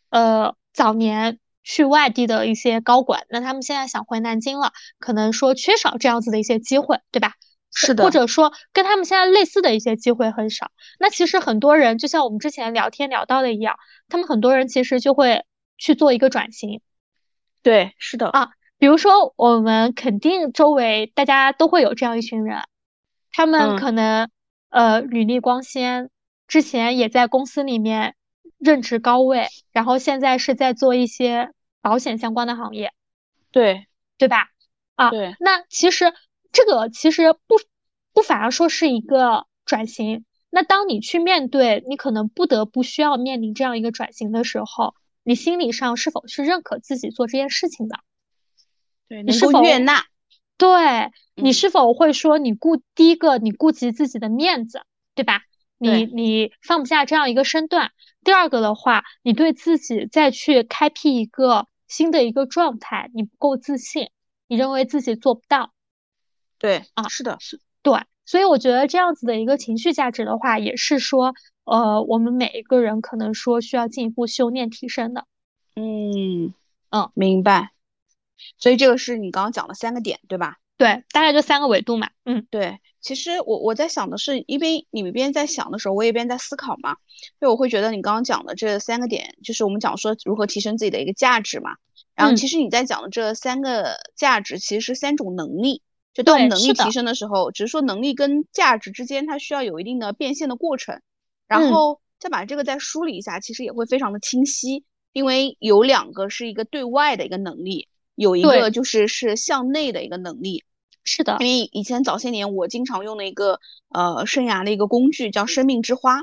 呃早年去外地的一些高管，那他们现在想回南京了，可能说缺少这样子的一些机会，对吧？是的。或者说跟他们现在类似的一些机会很少。那其实很多人，就像我们之前聊天聊到的一样，他们很多人其实就会去做一个转型。对，是的啊。比如说，我们肯定周围大家都会有这样一群人，他们可能。呃，履历光鲜，之前也在公司里面任职高位，然后现在是在做一些保险相关的行业，对对吧？啊，对。那其实这个其实不不反而说是一个转型。那当你去面对，你可能不得不需要面临这样一个转型的时候，你心理上是否是认可自己做这件事情的？对，你是否悦纳？对你是否会说你顾第一个你顾及自己的面子，对吧？你你放不下这样一个身段。第二个的话，你对自己再去开辟一个新的一个状态，你不够自信，你认为自己做不到。对啊，是的，是，对。所以我觉得这样子的一个情绪价值的话，也是说，呃，我们每一个人可能说需要进一步修炼提升的。嗯嗯，明白。所以这个是你刚刚讲的三个点，对吧？对，大概就三个维度嘛。嗯，对。其实我我在想的是，一边你们一边在想的时候，我一边在思考嘛。所以我会觉得你刚刚讲的这三个点，就是我们讲说如何提升自己的一个价值嘛。然后其实你在讲的这三个价值，其实是三种能力。就当我们能力提升的时候，只是说能力跟价值之间它需要有一定的变现的过程。然后再把这个再梳理一下，其实也会非常的清晰，因为有两个是一个对外的一个能力。有一个就是是向内的一个能力，是的，因为以前早些年我经常用的一个呃生涯的一个工具叫生命之花，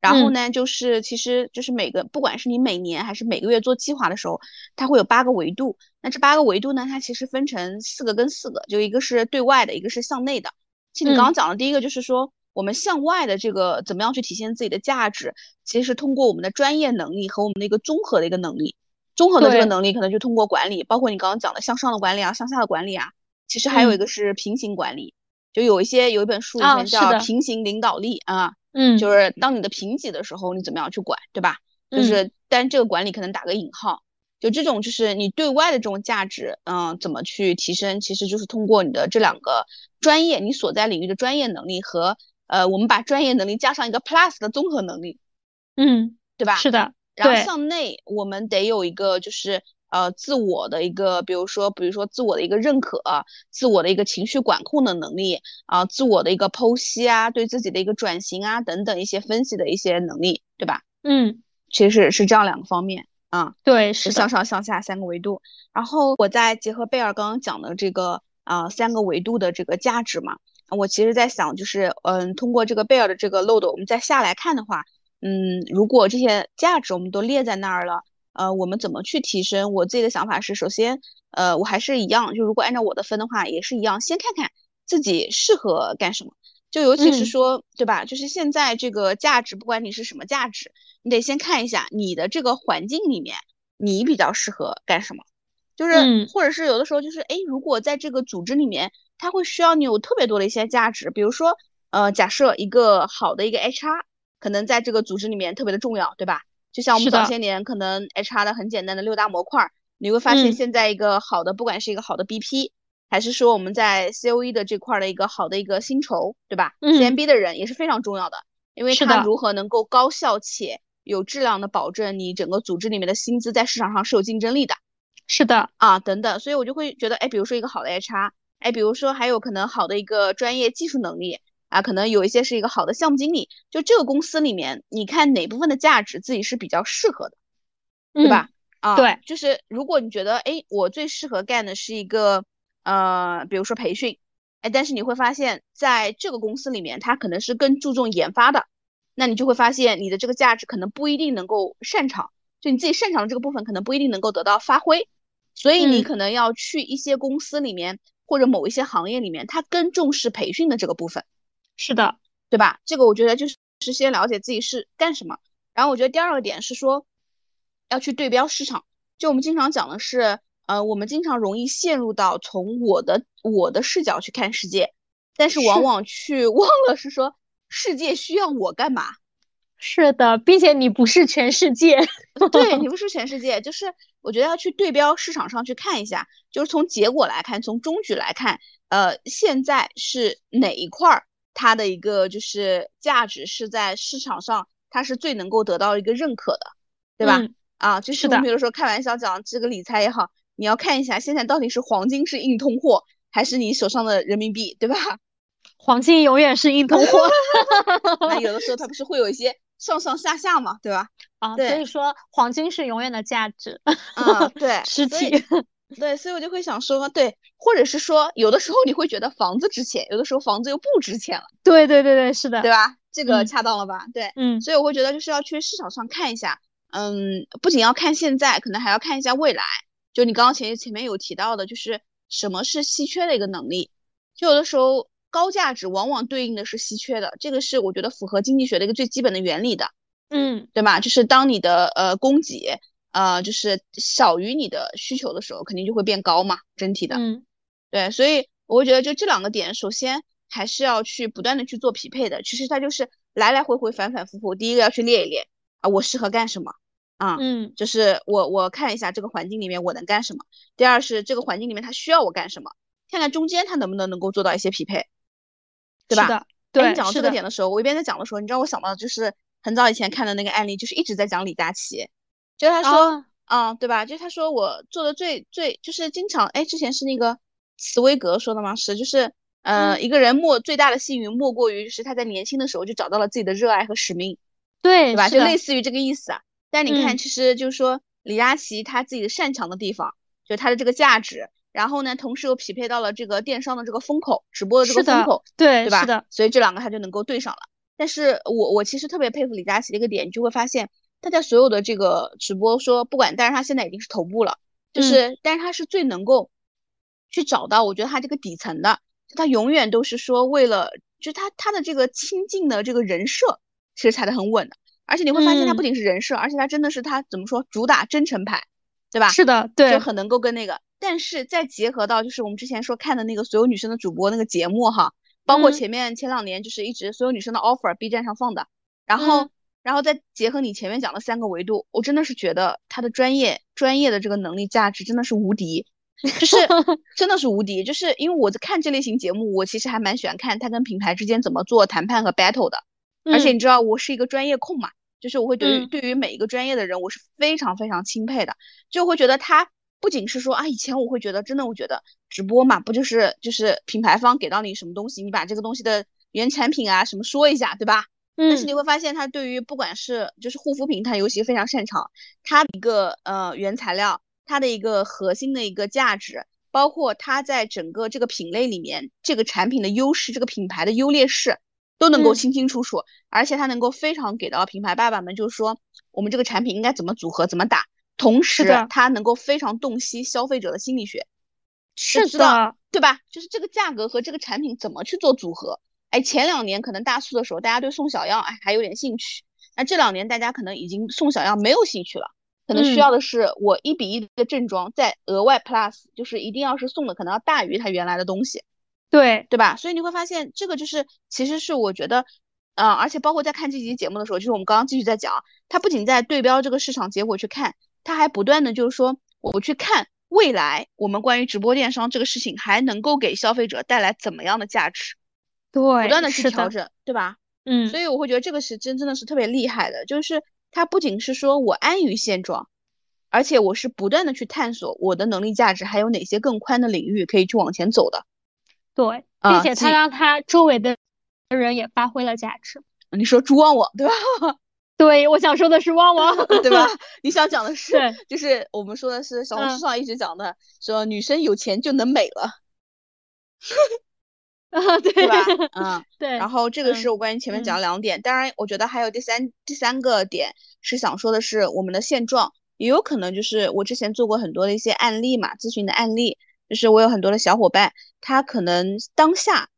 然后呢，就是其实就是每个，不管是你每年还是每个月做计划的时候，它会有八个维度。那这八个维度呢，它其实分成四个跟四个，就一个是对外的，一个是向内的。其实你刚刚讲的第一个就是说，我们向外的这个怎么样去体现自己的价值，其实是通过我们的专业能力和我们的一个综合的一个能力。综合的这个能力可能就通过管理，包括你刚刚讲的向上的管理啊，向下的管理啊。其实还有一个是平行管理，就有一些有一本书里面叫平行领导力啊。嗯，就是当你的平级的时候，你怎么样去管，对吧？就是，但这个管理可能打个引号，就这种就是你对外的这种价值，嗯，怎么去提升？其实就是通过你的这两个专业，你所在领域的专业能力和，呃，我们把专业能力加上一个 plus 的综合能力，嗯，对吧？是的。然后向内，我们得有一个就是。呃，自我的一个，比如说，比如说自我的一个认可，自我的一个情绪管控的能力啊，自我的一个剖析啊，对自己的一个转型啊等等一些分析的一些能力，对吧？嗯，其实是这样两个方面啊，对，是向上向下三个维度。然后我再结合贝尔刚刚讲的这个啊三个维度的这个价值嘛，我其实在想，就是嗯，通过这个贝尔的这个漏斗，我们再下来看的话，嗯，如果这些价值我们都列在那儿了。呃，我们怎么去提升？我自己的想法是，首先，呃，我还是一样，就如果按照我的分的话，也是一样，先看看自己适合干什么。就尤其是说，对吧？就是现在这个价值，不管你是什么价值，你得先看一下你的这个环境里面，你比较适合干什么。就是，或者是有的时候就是，哎，如果在这个组织里面，它会需要你有特别多的一些价值，比如说，呃，假设一个好的一个 HR，可能在这个组织里面特别的重要，对吧？就像我们早些年可能 HR 的很简单的六大模块，你会发现现在一个好的，不管是一个好的 BP，还是说我们在 COE 的这块的一个好的一个薪酬，对吧？CMB 的人也是非常重要的，因为他如何能够高效且有质量的保证你整个组织里面的薪资在市场上是有竞争力的。是的，啊，等等，所以我就会觉得，哎，比如说一个好的 HR，哎，比如说还有可能好的一个专业技术能力。啊，可能有一些是一个好的项目经理，就这个公司里面，你看哪部分的价值自己是比较适合的，对吧？啊，对，就是如果你觉得，哎，我最适合干的是一个，呃，比如说培训，哎，但是你会发现在这个公司里面，它可能是更注重研发的，那你就会发现你的这个价值可能不一定能够擅长，就你自己擅长的这个部分可能不一定能够得到发挥，所以你可能要去一些公司里面或者某一些行业里面，它更重视培训的这个部分。是的，对吧？这个我觉得就是是先了解自己是干什么，然后我觉得第二个点是说要去对标市场。就我们经常讲的是，呃，我们经常容易陷入到从我的我的视角去看世界，但是往往去忘了是说世界需要我干嘛。是的，并且你不是全世界，对你不是全世界，就是我觉得要去对标市场上去看一下，就是从结果来看，从中局来看，呃，现在是哪一块儿。它的一个就是价值是在市场上，它是最能够得到一个认可的，对吧？啊，就是我们比如说开玩笑讲这个理财也好，你要看一下现在到底是黄金是硬通货，还是你手上的人民币，对吧？黄金永远是硬通货 那有的时候它不是会有一些上上下下嘛，对吧？啊，所以说黄金是永远的价值。啊，对，实体。对，所以我就会想说，对，或者是说，有的时候你会觉得房子值钱，有的时候房子又不值钱了。对对对对，是的，对吧？这个恰当了吧？对，嗯，所以我会觉得就是要去市场上看一下，嗯，不仅要看现在，可能还要看一下未来。就你刚刚前前面有提到的，就是什么是稀缺的一个能力。就有的时候高价值往往对应的是稀缺的，这个是我觉得符合经济学的一个最基本的原理的。嗯，对吧？就是当你的呃供给。呃，就是小于你的需求的时候，肯定就会变高嘛，整体的。嗯，对，所以我会觉得就这两个点，首先还是要去不断的去做匹配的。其实它就是来来回回、反反复复。第一个要去列一列啊，我适合干什么啊？嗯，就是我我看一下这个环境里面我能干什么。第二是这个环境里面它需要我干什么，看看中间它能不能能够做到一些匹配，对吧？对，你讲到这个点的时候，我一边在讲的时候，你知道我想到就是很早以前看的那个案例，就是一直在讲李佳琦。就他说，嗯，对吧？就他说我做的最最就是经常，哎，之前是那个茨威格说的吗？是，就是，呃，一个人莫最大的幸运莫过于是他在年轻的时候就找到了自己的热爱和使命，对，对吧？就类似于这个意思啊。但你看，其实就是说李佳琦他自己的擅长的地方，就他的这个价值，然后呢，同时又匹配到了这个电商的这个风口，直播的这个风口，对，对吧？是的，所以这两个他就能够对上了。但是我我其实特别佩服李佳琦的一个点，你就会发现他在所有的这个直播说不管，但是他现在已经是头部了，就是但是他是最能够去找到，我觉得他这个底层的，他永远都是说为了，就他他的这个亲近的这个人设其实踩得很稳的，而且你会发现他不仅是人设，而且他真的是他怎么说主打真诚牌，对吧？是的，对，就很能够跟那个，但是再结合到就是我们之前说看的那个所有女生的主播那个节目哈。包括前面前两年就是一直所有女生的 offer，B 站上放的，然后，然后再结合你前面讲的三个维度，我真的是觉得他的专业专业的这个能力价值真的是无敌，就是 真的是无敌，就是因为我在看这类型节目，我其实还蛮喜欢看他跟品牌之间怎么做谈判和 battle 的，而且你知道我是一个专业控嘛，就是我会对于对于每一个专业的人我是非常非常钦佩的，就会觉得他。不仅是说啊，以前我会觉得真的，我觉得直播嘛，不就是就是品牌方给到你什么东西，你把这个东西的原产品啊什么说一下，对吧？嗯。但是你会发现，它对于不管是就是护肤品，它尤其非常擅长，它一个呃原材料，它的一个核心的一个价值，包括它在整个这个品类里面这个产品的优势，这个品牌的优劣势，都能够清清楚楚，而且它能够非常给到品牌爸爸们，就是说我们这个产品应该怎么组合，怎么打。同时，它能够非常洞悉消费者的心理学，是的，对吧？就是这个价格和这个产品怎么去做组合？哎，前两年可能大促的时候，大家对送小样哎还有点兴趣，那这两年大家可能已经送小样没有兴趣了，可能需要的是我一比一的正装，再额外 plus，就是一定要是送的可能要大于它原来的东西，对对吧？所以你会发现这个就是其实是我觉得，呃，而且包括在看这期节目的时候，就是我们刚刚继续在讲，它不仅在对标这个市场结果去看。它还不断的就是说，我去看未来我们关于直播电商这个事情还能够给消费者带来怎么样的价值，对，不断的去调整，对吧？嗯，所以我会觉得这个是真真的是特别厉害的，就是他不仅是说我安于现状，而且我是不断的去探索我的能力价值还有哪些更宽的领域可以去往前走的，对，并且他让他周围的人也发挥了价值。你说猪旺旺对吧？对，我想说的是旺旺，对吧？你想讲的是，就是我们说的是小红书上一直讲的，说女生有钱就能美了，啊，对吧？嗯，对。然后这个是我关于前面讲两点，当然我觉得还有第三第三个点是想说的是我们的现状，也有可能就是我之前做过很多的一些案例嘛，咨询的案例，就是我有很多的小伙伴，他可能当下，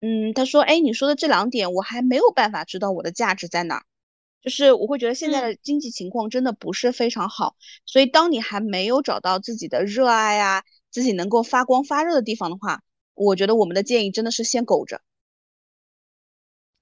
嗯，他说，哎，你说的这两点我还没有办法知道我的价值在哪。就是我会觉得现在的经济情况真的不是非常好，所以当你还没有找到自己的热爱啊，自己能够发光发热的地方的话，我觉得我们的建议真的是先苟着。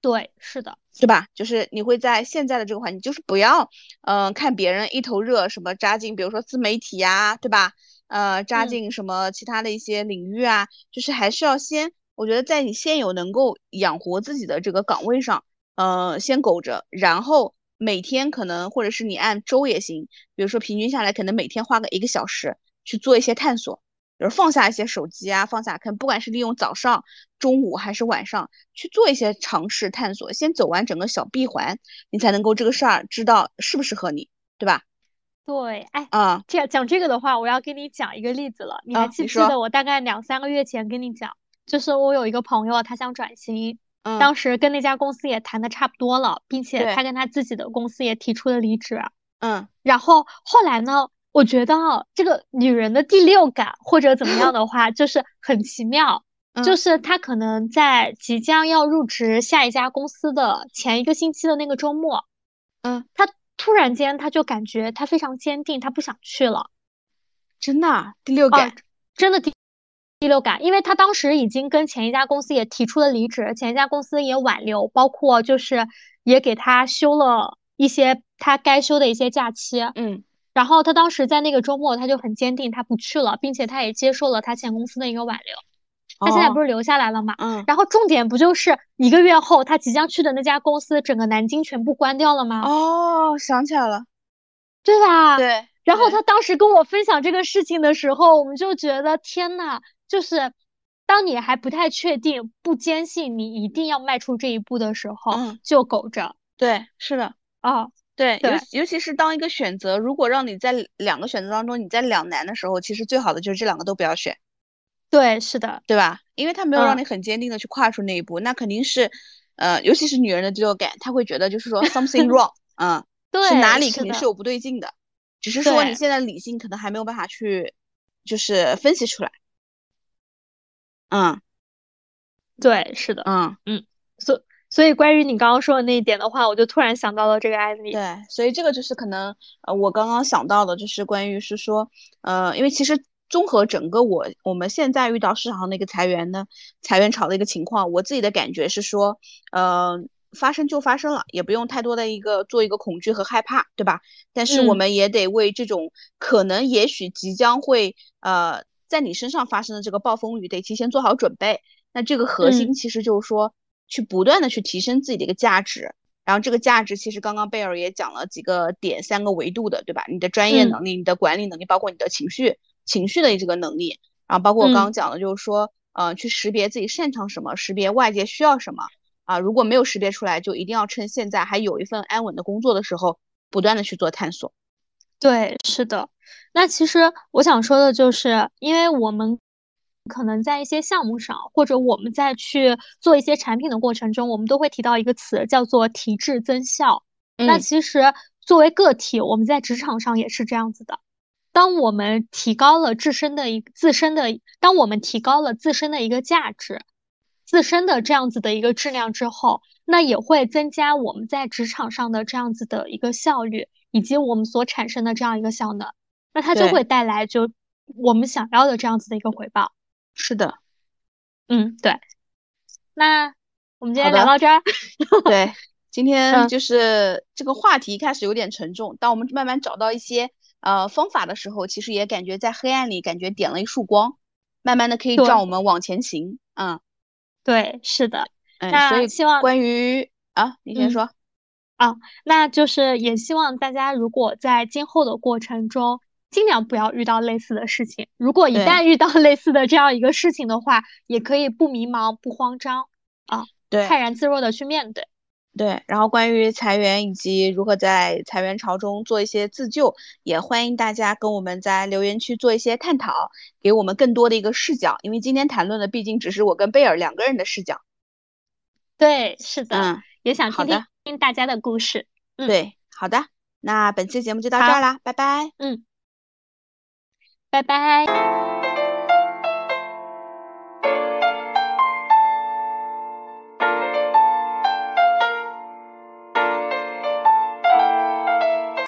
对，是的，对吧？就是你会在现在的这个环境，就是不要，嗯，看别人一头热，什么扎进，比如说自媒体呀，对吧？呃，扎进什么其他的一些领域啊，就是还是要先，我觉得在你现有能够养活自己的这个岗位上。呃，先苟着，然后每天可能或者是你按周也行，比如说平均下来，可能每天花个一个小时去做一些探索，比如放下一些手机啊，放下，看不管是利用早上、中午还是晚上去做一些尝试探索，先走完整个小闭环，你才能够这个事儿知道适不适合你，对吧？对，哎，啊，这讲这个的话，我要给你讲一个例子了，你还记不记得我大概两三个月前跟你讲，就是我有一个朋友，他想转型。当时跟那家公司也谈的差不多了，并且他跟他自己的公司也提出了离职。嗯，然后后来呢，我觉得这个女人的第六感或者怎么样的话，就是很奇妙，就是她可能在即将要入职下一家公司的前一个星期的那个周末，嗯，她突然间她就感觉她非常坚定，她不想去了。真的，第六感，真的第。第六感，因为她当时已经跟前一家公司也提出了离职，前一家公司也挽留，包括就是也给她休了一些她该休的一些假期。嗯，然后他当时在那个周末，他就很坚定，他不去了，并且他也接受了他前公司的一个挽留。他现在不是留下来了嘛？嗯。然后重点不就是一个月后他即将去的那家公司，整个南京全部关掉了吗？哦，想起来了，对吧？对。然后他当时跟我分享这个事情的时候，我们就觉得天呐，就是当你还不太确定、不坚信你一定要迈出这一步的时候，就苟着。对，是的，啊，对，尤尤其是当一个选择，如果让你在两个选择当中你在两难的时候，其实最好的就是这两个都不要选。对，是的，对吧？因为他没有让你很坚定的去跨出那一步，那肯定是呃，尤其是女人的第六感，她会觉得就是说 something wrong，嗯，对，是哪里肯定是有不对劲的，只是说你现在理性可能还没有办法去就是分析出来，嗯。对，是的，嗯。所所以关于你刚刚说的那一点的话，我就突然想到了这个案例。对，所以这个就是可能呃，我刚刚想到的，就是关于是说，呃，因为其实综合整个我我们现在遇到市场上的一个裁员呢裁员潮的一个情况，我自己的感觉是说，呃，发生就发生了，也不用太多的一个做一个恐惧和害怕，对吧？但是我嗯们也得为这种可能也许即将会呃在你身上发生的这个暴风雨，得提前做好准备。那这个核心嗯其实就是说，去不断的去提升自己的一个价值。然后这个价值其实刚刚贝尔也讲了几个点，三个维度的，对吧？你的专业嗯能力、你的管理能力，包括你的情绪情绪的这个能力，然后包括我刚刚嗯讲的，就是说，呃，去识别自己擅长什么，识别外界需要什么啊。如果没有识别出来，就一定要趁现在还有一份安稳的工作的时候，不断的去做探索。对，是的。那其实我想说的就是，因为我们可能在一些项目上，或者我们在去做一些产品的过程中，我们都会提到一个词，叫做提质增效。那嗯其实作为个体，我们在职场上也是这样子的。当我们提高了自身的一自身的，当我们提高了自身的一个价值，自身的这样子的一个质量之后，那也会增加我们在职场上的这样子的一个效率，以及我们所产生的这样一个效能，那它就会带来就我们想要的这样子的一个回报。是的，嗯，对。那我们今天聊到这儿，对，今天嗯就是这个话题一开始有点沉重，当我们慢慢找到一些呃方法的时候，其实也感觉在黑暗里感觉点了一束光，慢慢的可以让我们往前行。嗯对，是的。嗯，那所以希望关于啊，你先嗯啊。那就是也希望大家如果在今后的过程中，尽量不要遇到类似的事情。如果一旦遇到类似的这样一个事情的话，也可以不迷茫、不慌张啊，对泰然自若的去面对。对，然后关于裁员以及如何在裁员潮中做一些自救，也欢迎大家跟我们在留言区做一些探讨，给我们更多的一个视角。因为今天谈论的毕竟只是我跟贝尔两个人的视角。对，是的，嗯，也想听听听大家的故事。嗯对，好的，那本期节目就到这好儿啦，拜拜。拜拜。